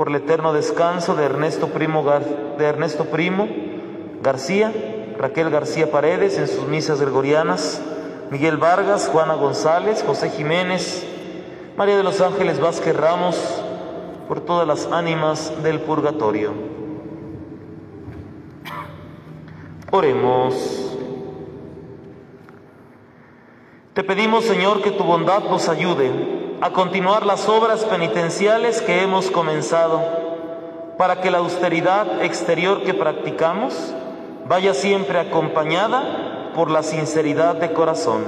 por el eterno descanso de Ernesto Primo, de Ernesto Primo García, Raquel García Paredes en sus misas gregorianas, Miguel Vargas, Juana González, José Jiménez, María de los Ángeles Vázquez Ramos, por todas las ánimas del purgatorio. Oremos. Te pedimos, Señor, que tu bondad nos ayude a continuar las obras penitenciales que hemos comenzado, para que la austeridad exterior que practicamos vaya siempre acompañada por la sinceridad de corazón.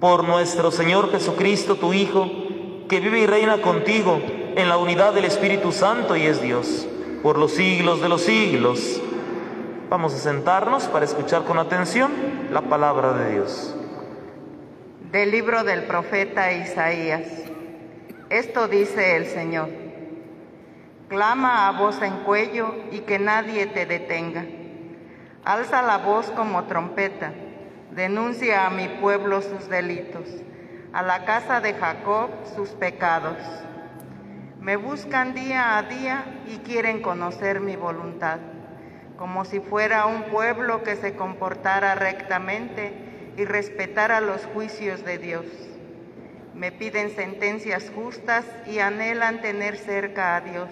Por nuestro Señor Jesucristo, tu Hijo, que vive y reina contigo en la unidad del Espíritu Santo y es Dios, por los siglos de los siglos. Vamos a sentarnos para escuchar con atención la palabra de Dios. Del libro del profeta Isaías. Esto dice el Señor. Clama a voz en cuello y que nadie te detenga. Alza la voz como trompeta. Denuncia a mi pueblo sus delitos, a la casa de Jacob sus pecados. Me buscan día a día y quieren conocer mi voluntad, como si fuera un pueblo que se comportara rectamente y respetar a los juicios de Dios. Me piden sentencias justas y anhelan tener cerca a Dios.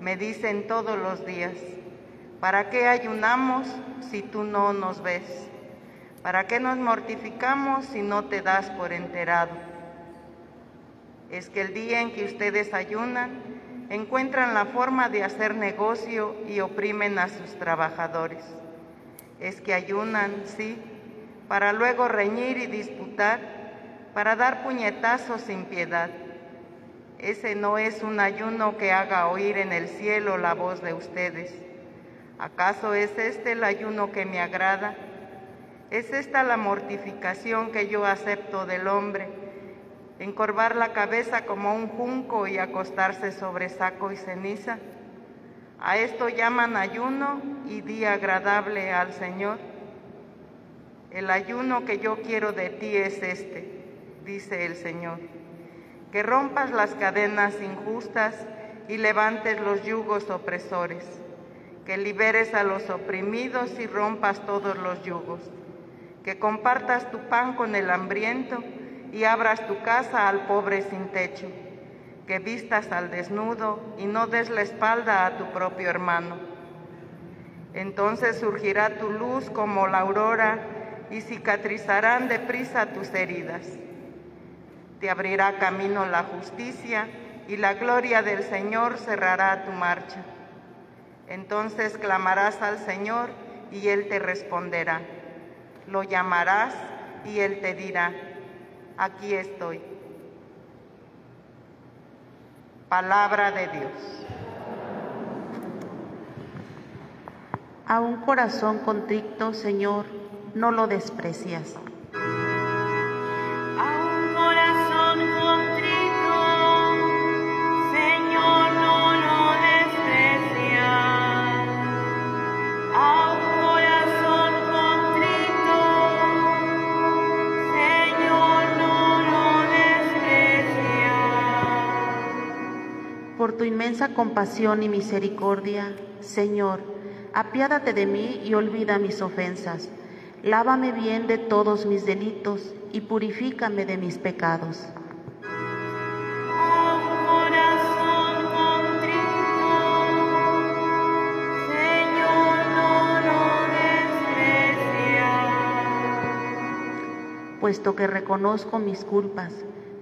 Me dicen todos los días, ¿para qué ayunamos si tú no nos ves? ¿Para qué nos mortificamos si no te das por enterado? Es que el día en que ustedes ayunan, encuentran la forma de hacer negocio y oprimen a sus trabajadores. Es que ayunan, sí, para luego reñir y disputar, para dar puñetazos sin piedad. Ese no es un ayuno que haga oír en el cielo la voz de ustedes. ¿Acaso es este el ayuno que me agrada? ¿Es esta la mortificación que yo acepto del hombre? ¿Encorvar la cabeza como un junco y acostarse sobre saco y ceniza? ¿A esto llaman ayuno y día agradable al Señor? El ayuno que yo quiero de ti es este, dice el Señor, que rompas las cadenas injustas y levantes los yugos opresores, que liberes a los oprimidos y rompas todos los yugos, que compartas tu pan con el hambriento y abras tu casa al pobre sin techo, que vistas al desnudo y no des la espalda a tu propio hermano. Entonces surgirá tu luz como la aurora y cicatrizarán deprisa tus heridas. Te abrirá camino la justicia y la gloria del Señor cerrará tu marcha. Entonces clamarás al Señor y Él te responderá. Lo llamarás y Él te dirá, aquí estoy. Palabra de Dios. A un corazón contrito, Señor, no lo desprecias. A un corazón contrito, Señor, no lo desprecias. A un corazón contrito, Señor, no lo desprecias. Por tu inmensa compasión y misericordia, Señor, apiádate de mí y olvida mis ofensas Lávame bien de todos mis delitos y purifícame de mis pecados. Señor, no Puesto que reconozco mis culpas,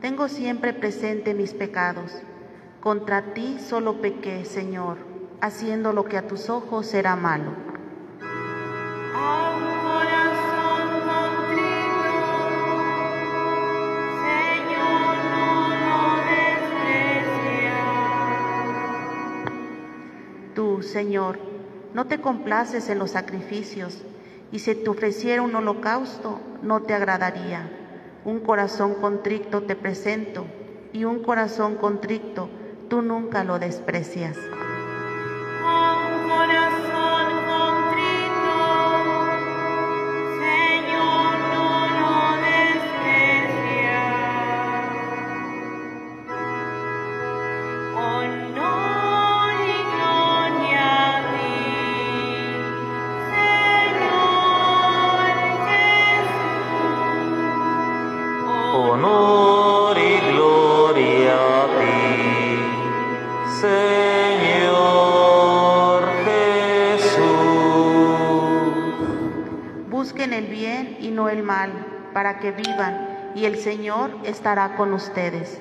tengo siempre presente mis pecados. Contra ti solo pequé, Señor, haciendo lo que a tus ojos será malo. Señor, no te complaces en los sacrificios, y si te ofreciera un holocausto, no te agradaría. Un corazón contrito te presento, y un corazón contrito tú nunca lo desprecias. Ti, Señor Jesús.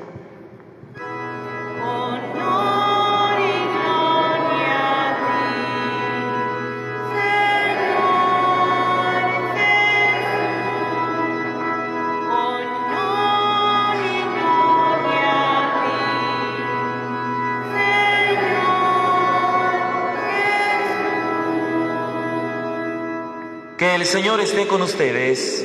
Que el Señor esté con ustedes.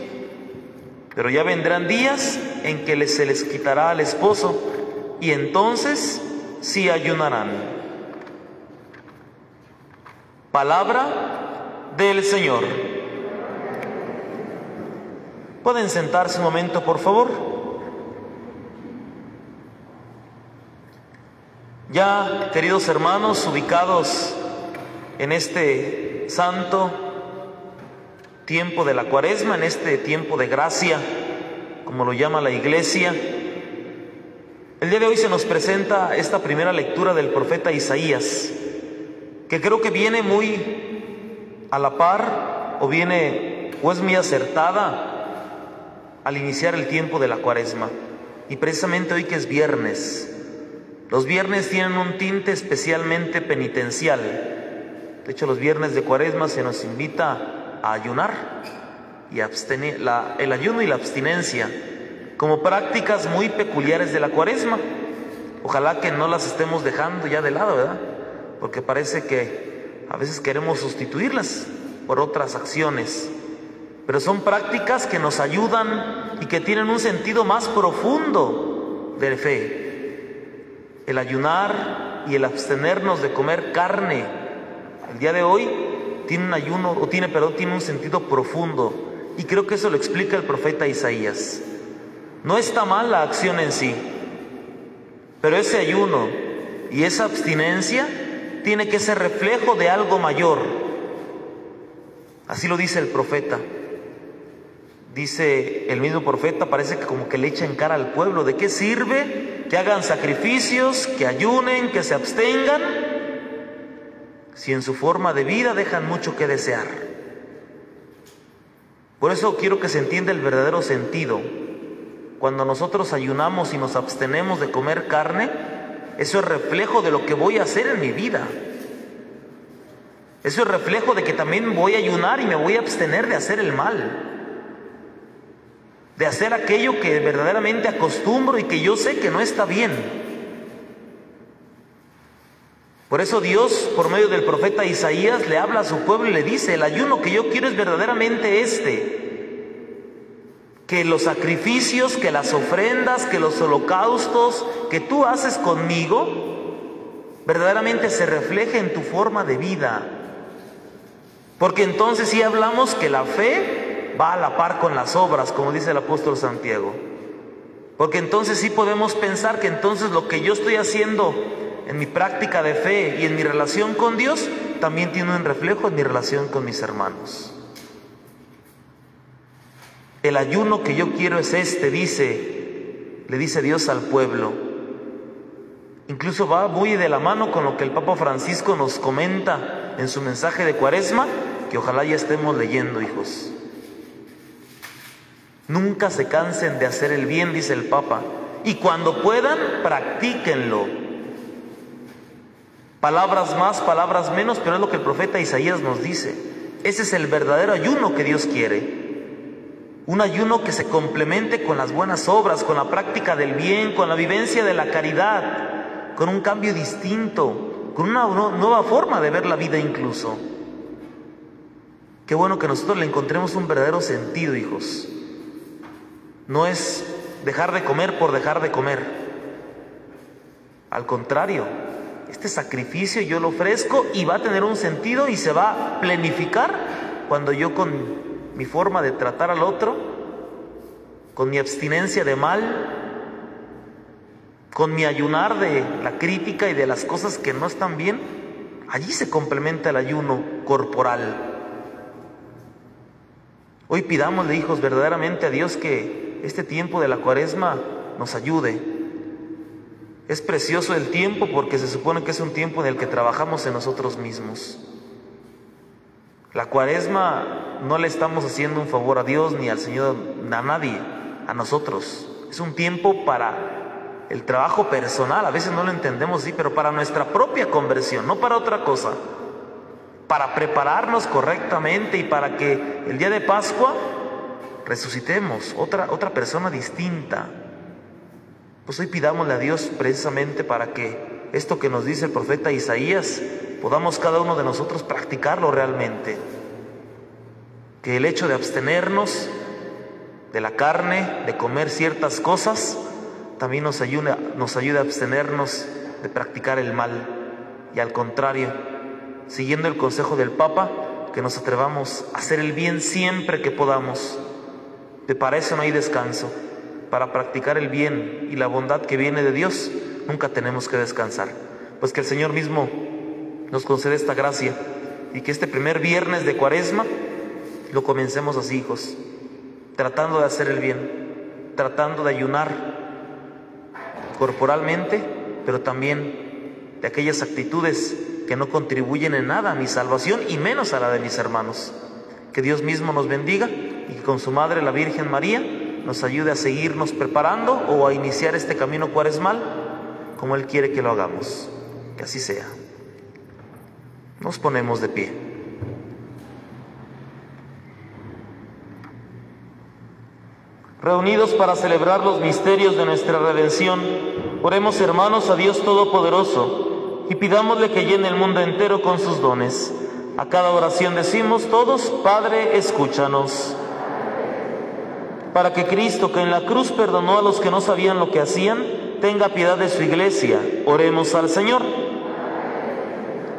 Pero ya vendrán días en que se les quitará al esposo y entonces sí ayunarán. Palabra del Señor. ¿Pueden sentarse un momento, por favor? Ya, queridos hermanos, ubicados en este santo tiempo de la cuaresma, en este tiempo de gracia, como lo llama la iglesia, el día de hoy se nos presenta esta primera lectura del profeta Isaías que creo que viene muy a la par o viene o es muy acertada al iniciar el tiempo de la cuaresma. Y precisamente hoy que es viernes, los viernes tienen un tinte especialmente penitencial. De hecho, los viernes de cuaresma se nos invita a ayunar y abstener, la, el ayuno y la abstinencia como prácticas muy peculiares de la cuaresma. Ojalá que no las estemos dejando ya de lado, ¿verdad? porque parece que a veces queremos sustituirlas por otras acciones, pero son prácticas que nos ayudan y que tienen un sentido más profundo de fe. El ayunar y el abstenernos de comer carne, el día de hoy tiene un ayuno, o tiene, perdón, tiene un sentido profundo, y creo que eso lo explica el profeta Isaías. No está mal la acción en sí, pero ese ayuno y esa abstinencia tiene que ser reflejo de algo mayor. Así lo dice el profeta. Dice el mismo profeta, parece que como que le echa en cara al pueblo, ¿de qué sirve que hagan sacrificios, que ayunen, que se abstengan, si en su forma de vida dejan mucho que desear? Por eso quiero que se entienda el verdadero sentido. Cuando nosotros ayunamos y nos abstenemos de comer carne, eso es reflejo de lo que voy a hacer en mi vida. Eso es reflejo de que también voy a ayunar y me voy a abstener de hacer el mal. De hacer aquello que verdaderamente acostumbro y que yo sé que no está bien. Por eso Dios, por medio del profeta Isaías, le habla a su pueblo y le dice, el ayuno que yo quiero es verdaderamente este. Que los sacrificios, que las ofrendas, que los holocaustos que tú haces conmigo, verdaderamente se refleje en tu forma de vida. Porque entonces sí hablamos que la fe va a la par con las obras, como dice el apóstol Santiago. Porque entonces sí podemos pensar que entonces lo que yo estoy haciendo en mi práctica de fe y en mi relación con Dios, también tiene un reflejo en mi relación con mis hermanos. El ayuno que yo quiero es este, dice, le dice Dios al pueblo. Incluso va muy de la mano con lo que el Papa Francisco nos comenta en su mensaje de Cuaresma, que ojalá ya estemos leyendo, hijos. Nunca se cansen de hacer el bien, dice el Papa, y cuando puedan, practíquenlo. Palabras más, palabras menos, pero es lo que el profeta Isaías nos dice. Ese es el verdadero ayuno que Dios quiere. Un ayuno que se complemente con las buenas obras, con la práctica del bien, con la vivencia de la caridad, con un cambio distinto, con una nueva forma de ver la vida incluso. Qué bueno que nosotros le encontremos un verdadero sentido, hijos. No es dejar de comer por dejar de comer. Al contrario, este sacrificio yo lo ofrezco y va a tener un sentido y se va a planificar cuando yo con mi forma de tratar al otro, con mi abstinencia de mal, con mi ayunar de la crítica y de las cosas que no están bien, allí se complementa el ayuno corporal. Hoy pidámosle, hijos, verdaderamente a Dios que este tiempo de la cuaresma nos ayude. Es precioso el tiempo porque se supone que es un tiempo en el que trabajamos en nosotros mismos. La cuaresma no le estamos haciendo un favor a Dios ni al Señor, a nadie, a nosotros. Es un tiempo para el trabajo personal, a veces no lo entendemos así, pero para nuestra propia conversión, no para otra cosa para prepararnos correctamente y para que el día de Pascua resucitemos otra, otra persona distinta. Pues hoy pidámosle a Dios precisamente para que esto que nos dice el profeta Isaías podamos cada uno de nosotros practicarlo realmente. Que el hecho de abstenernos de la carne, de comer ciertas cosas, también nos ayuda, nos ayuda a abstenernos de practicar el mal. Y al contrario, siguiendo el consejo del Papa, que nos atrevamos a hacer el bien siempre que podamos. De para eso no hay descanso. Para practicar el bien y la bondad que viene de Dios, nunca tenemos que descansar. Pues que el Señor mismo nos concede esta gracia y que este primer viernes de cuaresma lo comencemos así, hijos, tratando de hacer el bien, tratando de ayunar corporalmente, pero también de aquellas actitudes que no contribuyen en nada a mi salvación y menos a la de mis hermanos. Que Dios mismo nos bendiga y que con su Madre, la Virgen María, nos ayude a seguirnos preparando o a iniciar este camino cuaresmal como Él quiere que lo hagamos. Que así sea. Nos ponemos de pie. Reunidos para celebrar los misterios de nuestra redención, oremos hermanos a Dios Todopoderoso y pidámosle que llene el mundo entero con sus dones. A cada oración decimos todos, Padre, escúchanos. Para que Cristo, que en la cruz perdonó a los que no sabían lo que hacían, tenga piedad de su iglesia. Oremos al Señor.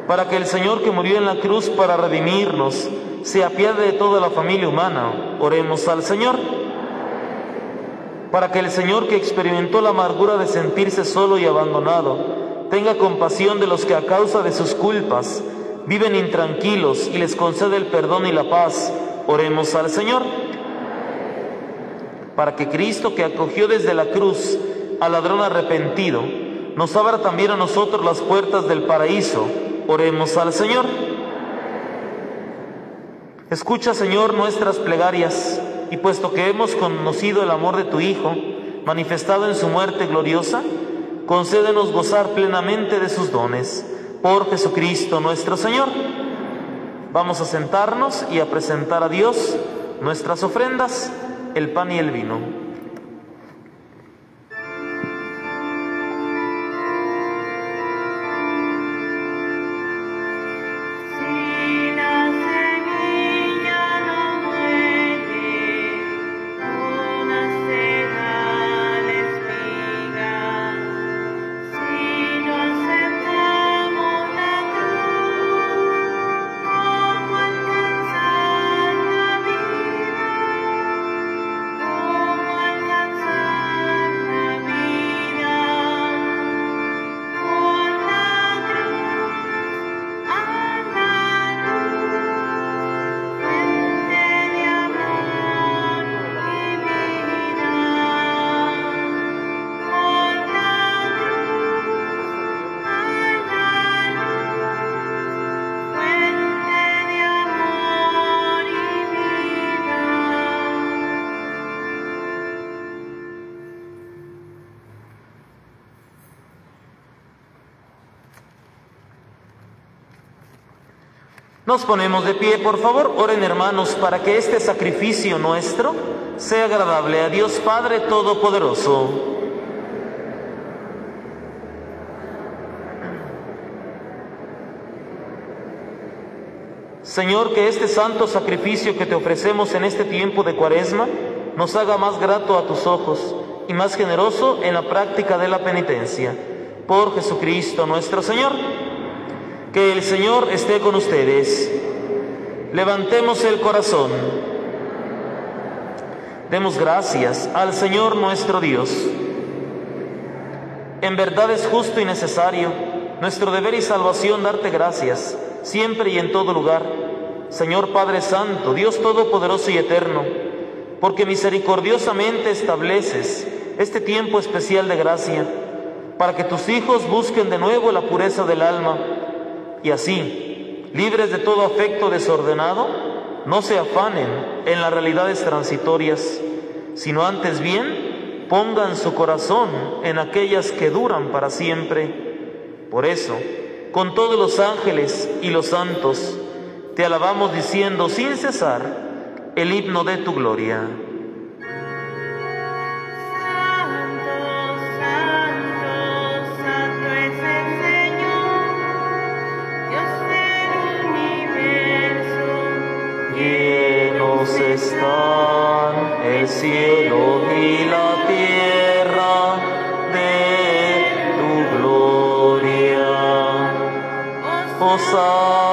Para que el Señor que murió en la cruz para redimirnos, se apiade de toda la familia humana. Oremos al Señor. Para que el Señor que experimentó la amargura de sentirse solo y abandonado, tenga compasión de los que a causa de sus culpas viven intranquilos y les concede el perdón y la paz. Oremos al Señor. Para que Cristo, que acogió desde la cruz al ladrón arrepentido, nos abra también a nosotros las puertas del paraíso. Oremos al Señor. Escucha, Señor, nuestras plegarias, y puesto que hemos conocido el amor de tu Hijo, manifestado en su muerte gloriosa, concédenos gozar plenamente de sus dones. Por Jesucristo nuestro Señor. Vamos a sentarnos y a presentar a Dios nuestras ofrendas, el pan y el vino. Nos ponemos de pie, por favor. Oren hermanos para que este sacrificio nuestro sea agradable a Dios Padre Todopoderoso. Señor, que este santo sacrificio que te ofrecemos en este tiempo de cuaresma nos haga más grato a tus ojos y más generoso en la práctica de la penitencia. Por Jesucristo nuestro Señor. Que el Señor esté con ustedes. Levantemos el corazón. Demos gracias al Señor nuestro Dios. En verdad es justo y necesario, nuestro deber y salvación, darte gracias, siempre y en todo lugar, Señor Padre Santo, Dios Todopoderoso y Eterno, porque misericordiosamente estableces este tiempo especial de gracia, para que tus hijos busquen de nuevo la pureza del alma, y así, libres de todo afecto desordenado, no se afanen en las realidades transitorias, sino antes bien pongan su corazón en aquellas que duran para siempre. Por eso, con todos los ángeles y los santos, te alabamos diciendo sin cesar el himno de tu gloria. Cielo y la tierra de tu gloria. Hosana,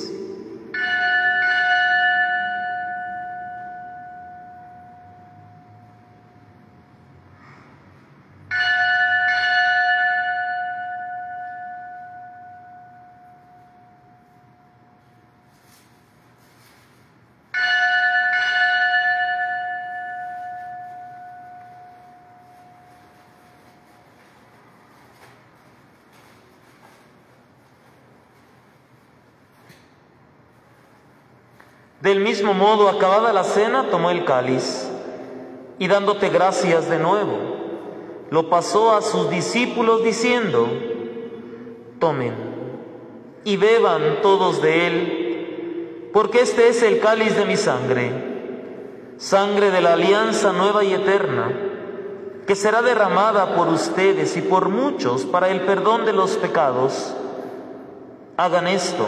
Del mismo modo, acabada la cena, tomó el cáliz y dándote gracias de nuevo, lo pasó a sus discípulos diciendo, tomen y beban todos de él, porque este es el cáliz de mi sangre, sangre de la alianza nueva y eterna, que será derramada por ustedes y por muchos para el perdón de los pecados. Hagan esto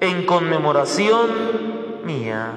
en conmemoración 你呀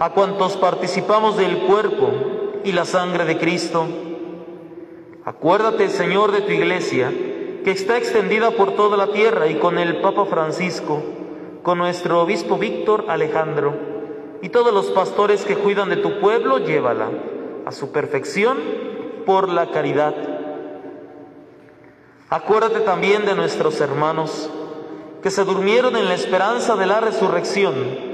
a cuantos participamos del cuerpo y la sangre de Cristo. Acuérdate, Señor, de tu iglesia, que está extendida por toda la tierra y con el Papa Francisco, con nuestro obispo Víctor Alejandro y todos los pastores que cuidan de tu pueblo, llévala a su perfección por la caridad. Acuérdate también de nuestros hermanos que se durmieron en la esperanza de la resurrección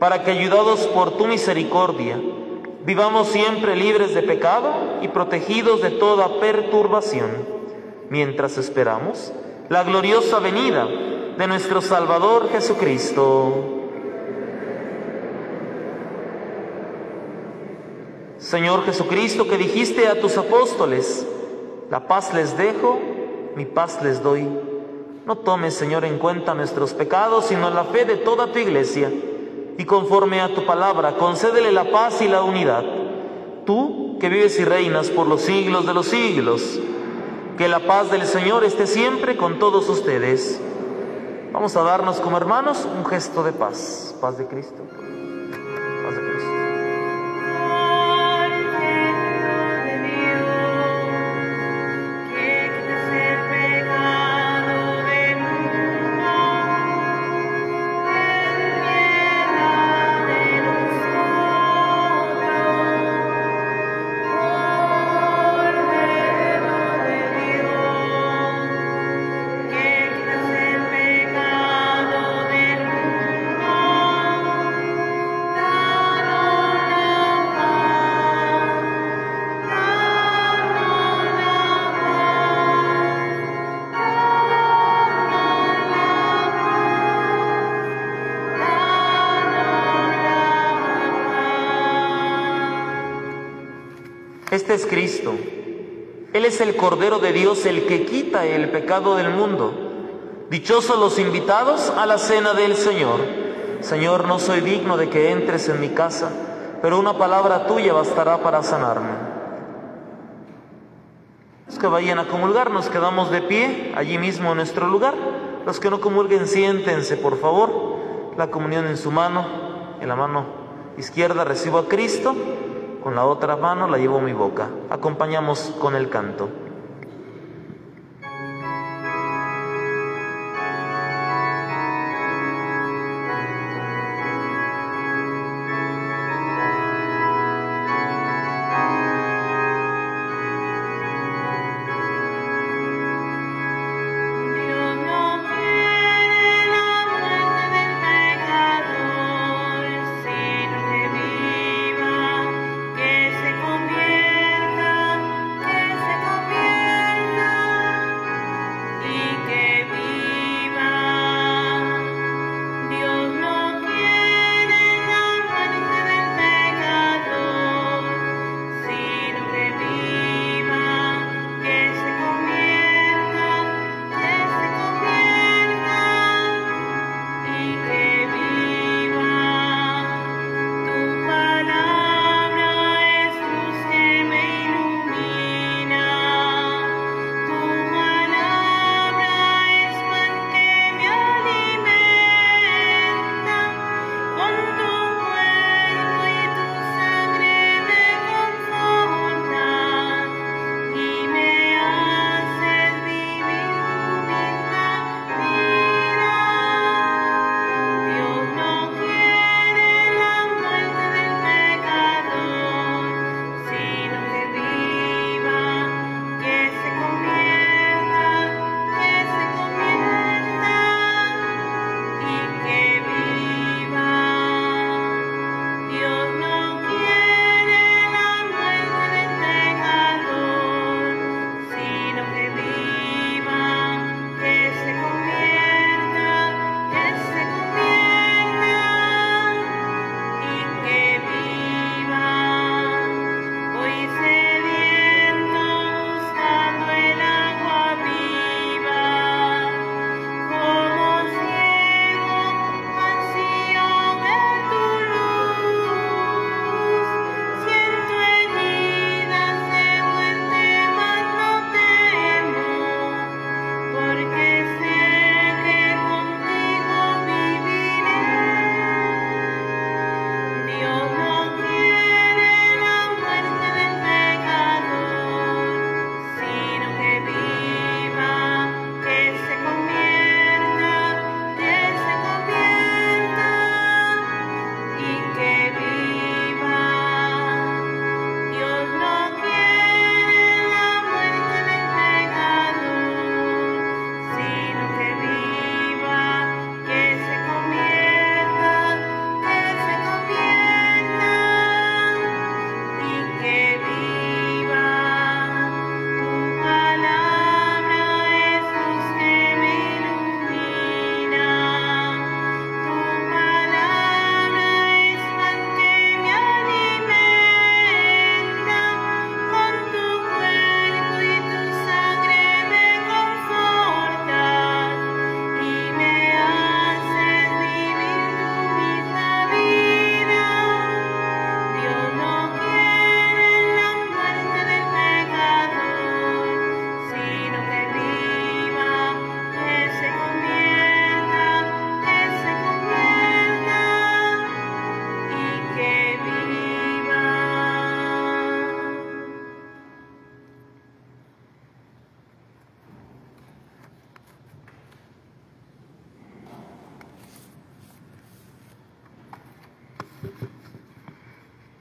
para que, ayudados por tu misericordia, vivamos siempre libres de pecado y protegidos de toda perturbación, mientras esperamos la gloriosa venida de nuestro Salvador Jesucristo. Señor Jesucristo, que dijiste a tus apóstoles, la paz les dejo, mi paz les doy. No tomes, Señor, en cuenta nuestros pecados, sino la fe de toda tu iglesia. Y conforme a tu palabra, concédele la paz y la unidad. Tú, que vives y reinas por los siglos de los siglos, que la paz del Señor esté siempre con todos ustedes. Vamos a darnos como hermanos un gesto de paz. Paz de Cristo. Cristo. Él es el Cordero de Dios, el que quita el pecado del mundo. Dichosos los invitados a la cena del Señor. Señor, no soy digno de que entres en mi casa, pero una palabra tuya bastará para sanarme. Los que vayan a comulgar, nos quedamos de pie allí mismo en nuestro lugar. Los que no comulguen, siéntense, por favor. La comunión en su mano, en la mano izquierda recibo a Cristo, con la otra mano la llevo a mi boca. Acompañamos con el canto.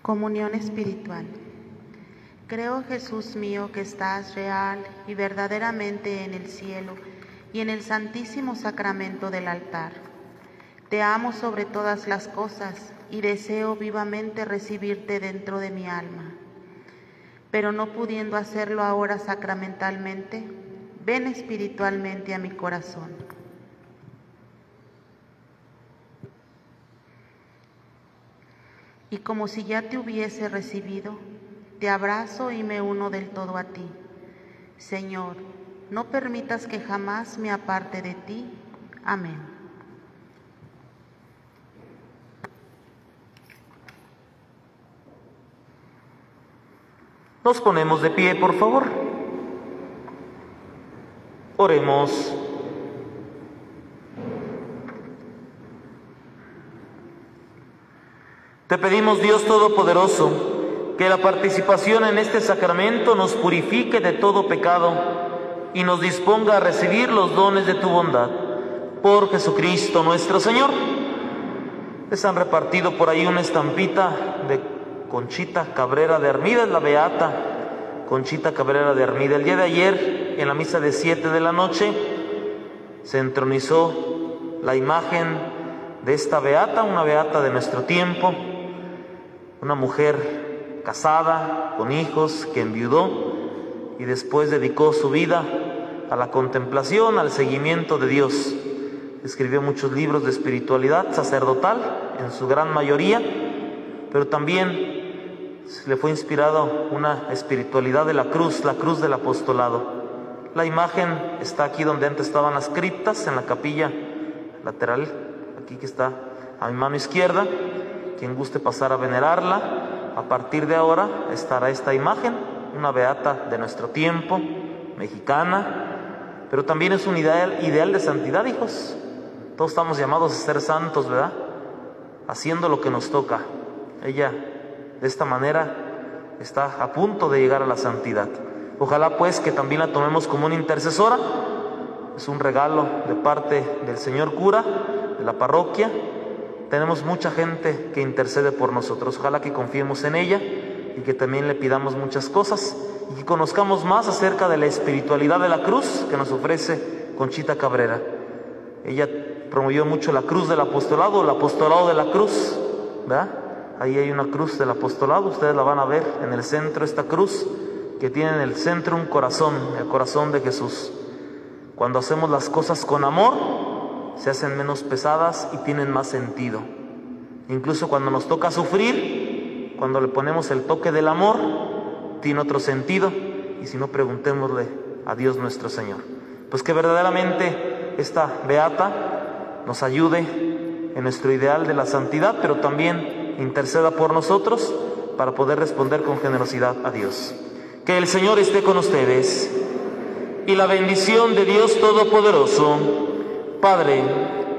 Comunión espiritual. Creo, Jesús mío, que estás real y verdaderamente en el cielo y en el santísimo sacramento del altar. Te amo sobre todas las cosas y deseo vivamente recibirte dentro de mi alma. Pero no pudiendo hacerlo ahora sacramentalmente, ven espiritualmente a mi corazón. Y como si ya te hubiese recibido, te abrazo y me uno del todo a ti. Señor, no permitas que jamás me aparte de ti. Amén. Nos ponemos de pie, por favor. Oremos. Te pedimos, Dios Todopoderoso, que la participación en este sacramento nos purifique de todo pecado y nos disponga a recibir los dones de tu bondad. Por Jesucristo nuestro Señor. Les han repartido por ahí una estampita de Conchita Cabrera de Armida, la beata Conchita Cabrera de Armida. El día de ayer, en la misa de 7 de la noche, se entronizó la imagen de esta beata, una beata de nuestro tiempo, una mujer casada, con hijos, que enviudó y después dedicó su vida a la contemplación, al seguimiento de Dios. Escribió muchos libros de espiritualidad sacerdotal, en su gran mayoría, pero también le fue inspirado una espiritualidad de la cruz, la cruz del apostolado. La imagen está aquí donde antes estaban las criptas, en la capilla lateral, aquí que está a mi mano izquierda. Quien guste pasar a venerarla, a partir de ahora estará esta imagen, una beata de nuestro tiempo, mexicana, pero también es un ideal, ideal de santidad, hijos. Todos estamos llamados a ser santos, ¿verdad? Haciendo lo que nos toca. Ella de esta manera está a punto de llegar a la santidad. Ojalá pues que también la tomemos como una intercesora. Es un regalo de parte del señor cura, de la parroquia. Tenemos mucha gente que intercede por nosotros. Ojalá que confiemos en ella y que también le pidamos muchas cosas y que conozcamos más acerca de la espiritualidad de la cruz que nos ofrece Conchita Cabrera. Ella promovió mucho la cruz del apostolado, el apostolado de la cruz, ¿verdad? Ahí hay una cruz del apostolado, ustedes la van a ver en el centro, esta cruz que tiene en el centro un corazón, el corazón de Jesús. Cuando hacemos las cosas con amor, se hacen menos pesadas y tienen más sentido. Incluso cuando nos toca sufrir, cuando le ponemos el toque del amor, tiene otro sentido. Y si no, preguntémosle a Dios nuestro Señor. Pues que verdaderamente esta beata nos ayude en nuestro ideal de la santidad, pero también interceda por nosotros para poder responder con generosidad a Dios. Que el Señor esté con ustedes y la bendición de Dios Todopoderoso, Padre,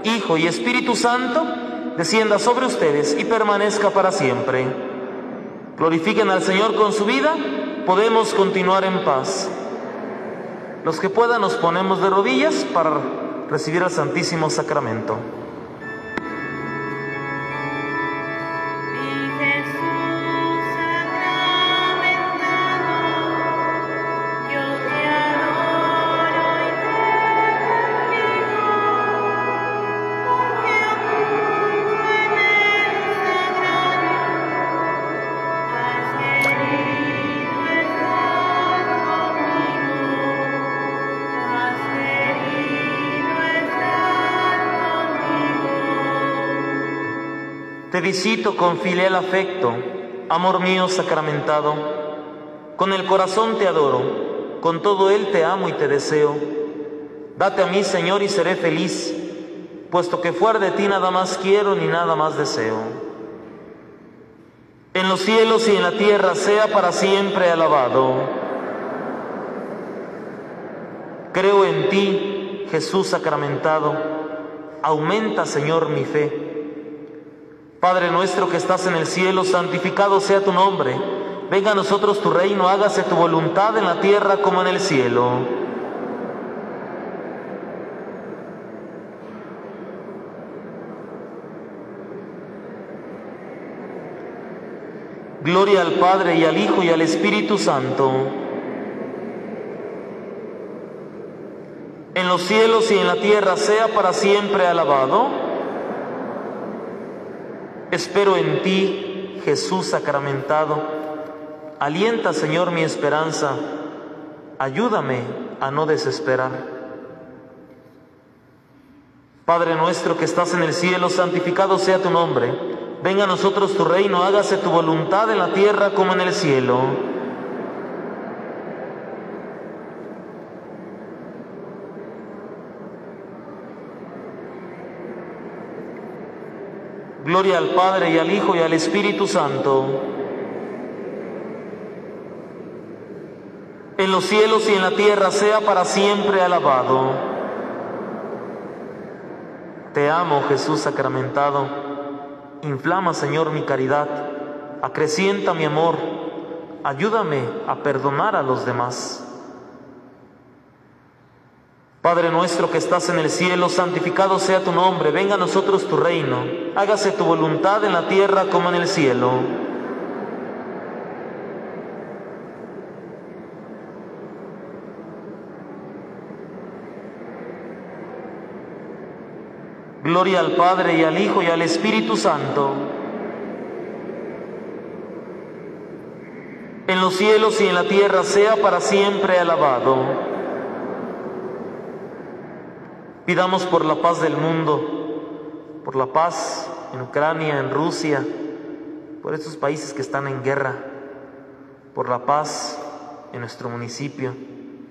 Hijo y Espíritu Santo, descienda sobre ustedes y permanezca para siempre. Glorifiquen al Señor con su vida, podemos continuar en paz. Los que puedan nos ponemos de rodillas para recibir el Santísimo Sacramento. Te visito con filial afecto, amor mío sacramentado. Con el corazón te adoro, con todo él te amo y te deseo. Date a mí, Señor, y seré feliz, puesto que fuera de ti nada más quiero ni nada más deseo. En los cielos y en la tierra sea para siempre alabado. Creo en ti, Jesús sacramentado. Aumenta, Señor, mi fe. Padre nuestro que estás en el cielo, santificado sea tu nombre. Venga a nosotros tu reino, hágase tu voluntad en la tierra como en el cielo. Gloria al Padre y al Hijo y al Espíritu Santo. En los cielos y en la tierra sea para siempre alabado. Espero en ti, Jesús sacramentado. Alienta, Señor, mi esperanza. Ayúdame a no desesperar. Padre nuestro que estás en el cielo, santificado sea tu nombre. Venga a nosotros tu reino, hágase tu voluntad en la tierra como en el cielo. Gloria al Padre y al Hijo y al Espíritu Santo. En los cielos y en la tierra sea para siempre alabado. Te amo, Jesús sacramentado. Inflama, Señor, mi caridad. Acrecienta mi amor. Ayúdame a perdonar a los demás. Padre nuestro que estás en el cielo, santificado sea tu nombre. Venga a nosotros tu reino. Hágase tu voluntad en la tierra como en el cielo. Gloria al Padre y al Hijo y al Espíritu Santo. En los cielos y en la tierra sea para siempre alabado. Pidamos por la paz del mundo, por la paz en Ucrania, en Rusia, por estos países que están en guerra, por la paz en nuestro municipio,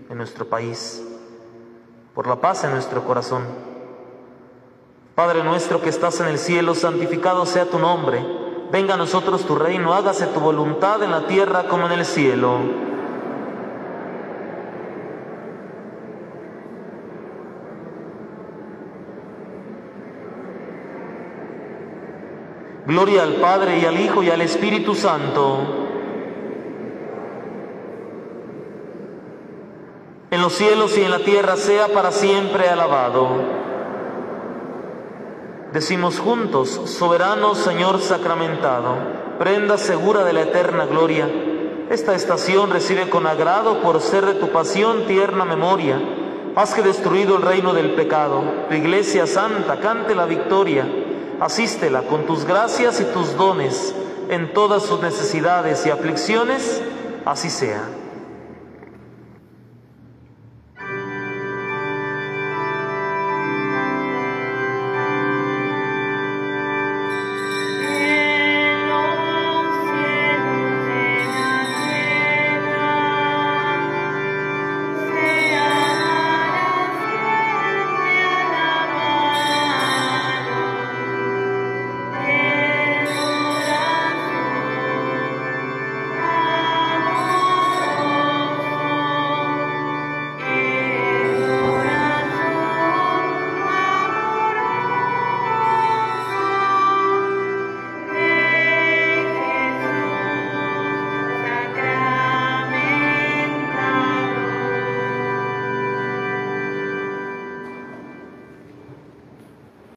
en nuestro país, por la paz en nuestro corazón. Padre nuestro que estás en el cielo, santificado sea tu nombre. Venga a nosotros tu reino, hágase tu voluntad en la tierra como en el cielo. Gloria al Padre y al Hijo y al Espíritu Santo. En los cielos y en la tierra sea para siempre alabado. Decimos juntos, soberano Señor sacramentado, prenda segura de la eterna gloria, esta estación recibe con agrado por ser de tu pasión tierna memoria. Haz que destruido el reino del pecado, tu iglesia santa cante la victoria. Asístela con tus gracias y tus dones en todas sus necesidades y aflicciones, así sea.